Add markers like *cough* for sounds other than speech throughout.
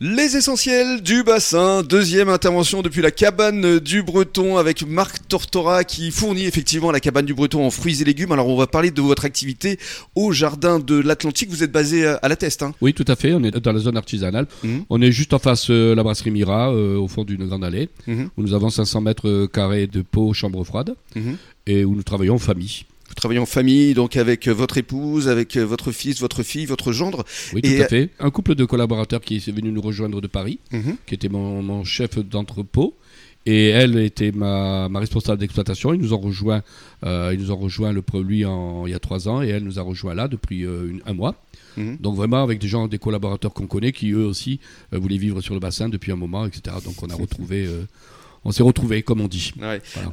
Les essentiels du bassin, deuxième intervention depuis la cabane du Breton avec Marc Tortora qui fournit effectivement la cabane du Breton en fruits et légumes. Alors on va parler de votre activité au jardin de l'Atlantique. Vous êtes basé à la Teste. Hein oui, tout à fait. On est dans la zone artisanale. Mhm. On est juste en face de la brasserie Mira, euh, au fond d'une grande allée, mhm. où nous avons 500 mètres carrés de pot chambre froide mhm. et où nous travaillons en famille. Travaillez en famille, donc avec votre épouse, avec votre fils, votre fille, votre gendre. Oui, tout à fait. Un couple de collaborateurs qui est venu nous rejoindre de Paris, mhm. qui était mon, chef d'entrepôt. Et elle était ma, responsable d'exploitation. Ils nous ont rejoint, euh, ils nous ont rejoint le lui en, il y a trois ans et elle nous a rejoint là depuis euh, un mois. Mhm. Donc vraiment avec des gens, des collaborateurs qu'on connaît qui eux aussi euh, voulaient vivre sur le bassin depuis un moment, etc. Donc on a retrouvé on s'est retrouvés, comme on dit.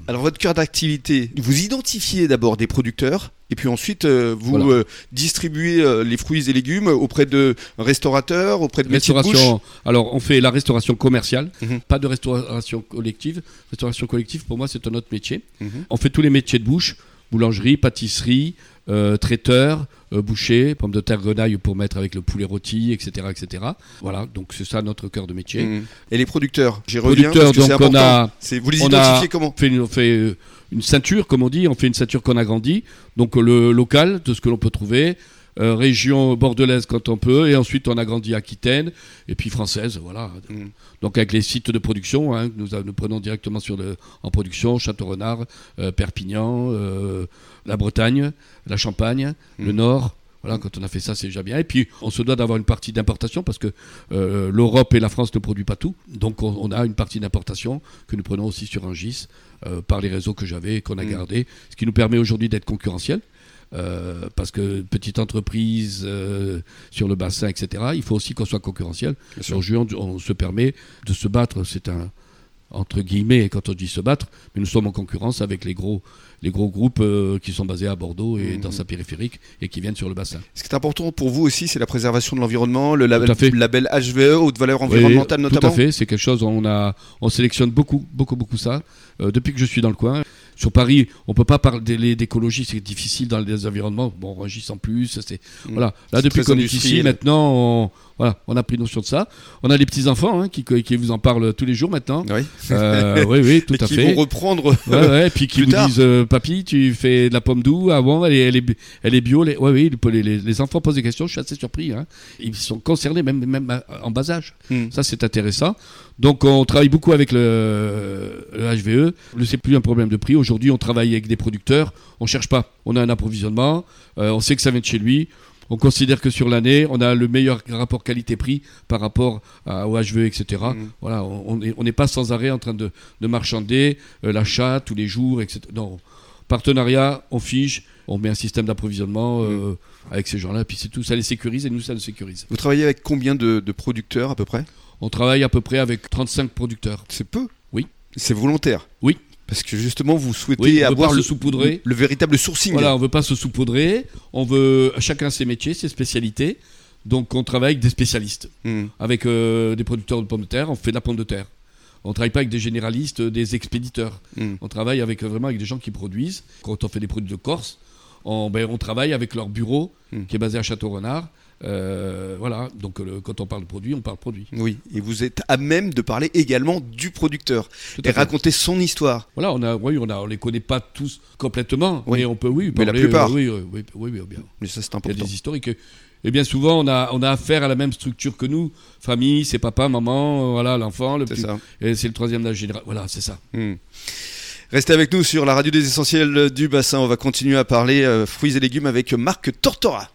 Alors votre cœur d'activité, vous identifiez d'abord des producteurs et puis ensuite euh, vous euh, distribuez euh, les fruits et légumes auprès de restaurateurs, auprès de restauration. Alors on fait la restauration commerciale, mhm. pas de restauration collective. Restauration collective pour moi c'est un autre métier. Mhm. On fait tous les métiers de bouche, boulangerie, pâtisserie, euh, traiteur, euh, boucher, pommes de terre grenaille pour mettre avec le poulet rôti, etc. etc. Voilà, donc c'est ça notre cœur de métier. Mmh. Et les producteurs J'y reviens. Producteurs, donc on a. Vous les identifiez comment on fait, on fait euh, une ceinture, comme on dit, on fait une ceinture qu'on agrandit, donc le local de ce que l'on peut trouver. Région bordelaise quand on peut, et ensuite on agrandit Aquitaine, et puis française, voilà. Mmh. Donc avec les sites de production, hein, nous, nous, prenons directement sur le, en production, Château-Renard, Perpignan, la Bretagne, la Champagne, le hmm. Nord. Voilà, quand on a fait ça, c'est déjà bien. Et puis, on se doit d'avoir une partie d'importation parce que euh, l'Europe et la France ne produisent pas tout. Donc, on, a une partie d'importation que nous prenons aussi sur un GIS euh, par les réseaux que j'avais, qu'on a hmm. gardés, ce qui nous permet aujourd'hui d'être concurrentiel. Euh, parce que petite entreprise sur le bassin, etc., il faut aussi qu'on soit concurrentiel. Aujourd'hui, on, on, se permet de se battre. C'est un, entre guillemets, quand on dit se battre, mais nous sommes en concurrence avec les gros, les gros groupes euh, qui sont basés à Bordeaux et dans mhm. sa périphérique et qui viennent sur le bassin. Ce qui est important pour vous aussi, c'est la préservation de l'environnement, le label, label, HVE, haute valeur environnementale notamment. Tout à fait, c'est quelque chose, on, a, on sélectionne beaucoup, beaucoup, beaucoup ça. Euh, depuis que je suis dans le coin, sur Paris, on peut pas parler d'écologie, c'est difficile dans les environnements. Bon, Rungis en plus, c'est mm. voilà. Là, depuis qu'on est ici, maintenant, on, voilà, on a pris notion de ça. On a les petits enfants hein, qui, qui, vous en parlent tous les jours maintenant. Oui, euh, oui, oui, tout *laughs* à qui fait. vont reprendre. Ouais, ouais, puis qui vous disent, euh, papy, tu fais de la pomme doux avant, elle est, elle est, elle est bio. Les, ouais, oui, les, les, enfants posent des questions. Je suis assez surpris. Hein. Ils sont concernés même, même en bas âge. Mm. Ça, c'est intéressant. Donc, on travaille beaucoup avec le, le HVE. C'est plus un problème de prix. Aujourd'hui, on travaille avec des producteurs. On cherche pas. On a un approvisionnement. Euh, on sait que ça vient de chez lui. On considère que sur l'année, on a le meilleur rapport qualité-prix par rapport au HVE, etc. Mm. Voilà, on n'est pas sans arrêt en train de, marchander euh, l'achat tous les jours, etc. Non, partenariat, on fiche, on met un système d'approvisionnement euh, avec ces gens-là, puis c'est tout, ça les sécurise et nous, ça nous sécurise. Vous travaillez avec combien de, de producteurs à peu près? On travaille à peu près avec 35 producteurs. C'est peu? Oui. C'est volontaire? Oui. Parce que justement, vous souhaitez avoir le, le véritable sourcing. Voilà, on veut pas se saupoudrer. On veut chacun ses métiers, ses spécialités. Donc, on travaille avec des spécialistes, hmm. avec euh, des producteurs de pommes de terre. On fait de la pomme de terre. On travaille pas avec des généralistes, des expéditeurs. Hmm. On travaille avec euh, vraiment avec des gens qui produisent. Quand on fait des produits de Corse, on, ben, on travaille avec leur bureau hmm. qui est basé à Château-Renard. Euh, voilà, donc quand on parle de produit, on parle produit. Oui, et vous êtes à même de parler également du producteur et raconter son histoire. Voilà, on a, oui, on a, on les connaît pas tous complètement, oui. mais on peut, oui, parler, mais la plupart. oui, oui, oui, oui, bien. Mais ça, c'est important. Il y a des historiques. Et bien souvent, on a, on a affaire à la même structure que nous. Famille, c'est papa, maman, voilà, l'enfant. Le c'est ça. Et c'est le troisième âge général. Voilà, c'est ça. Hmm. Restez avec nous sur la radio des essentiels du bassin. On va continuer à parler euh, fruits et légumes avec Marc Tortora.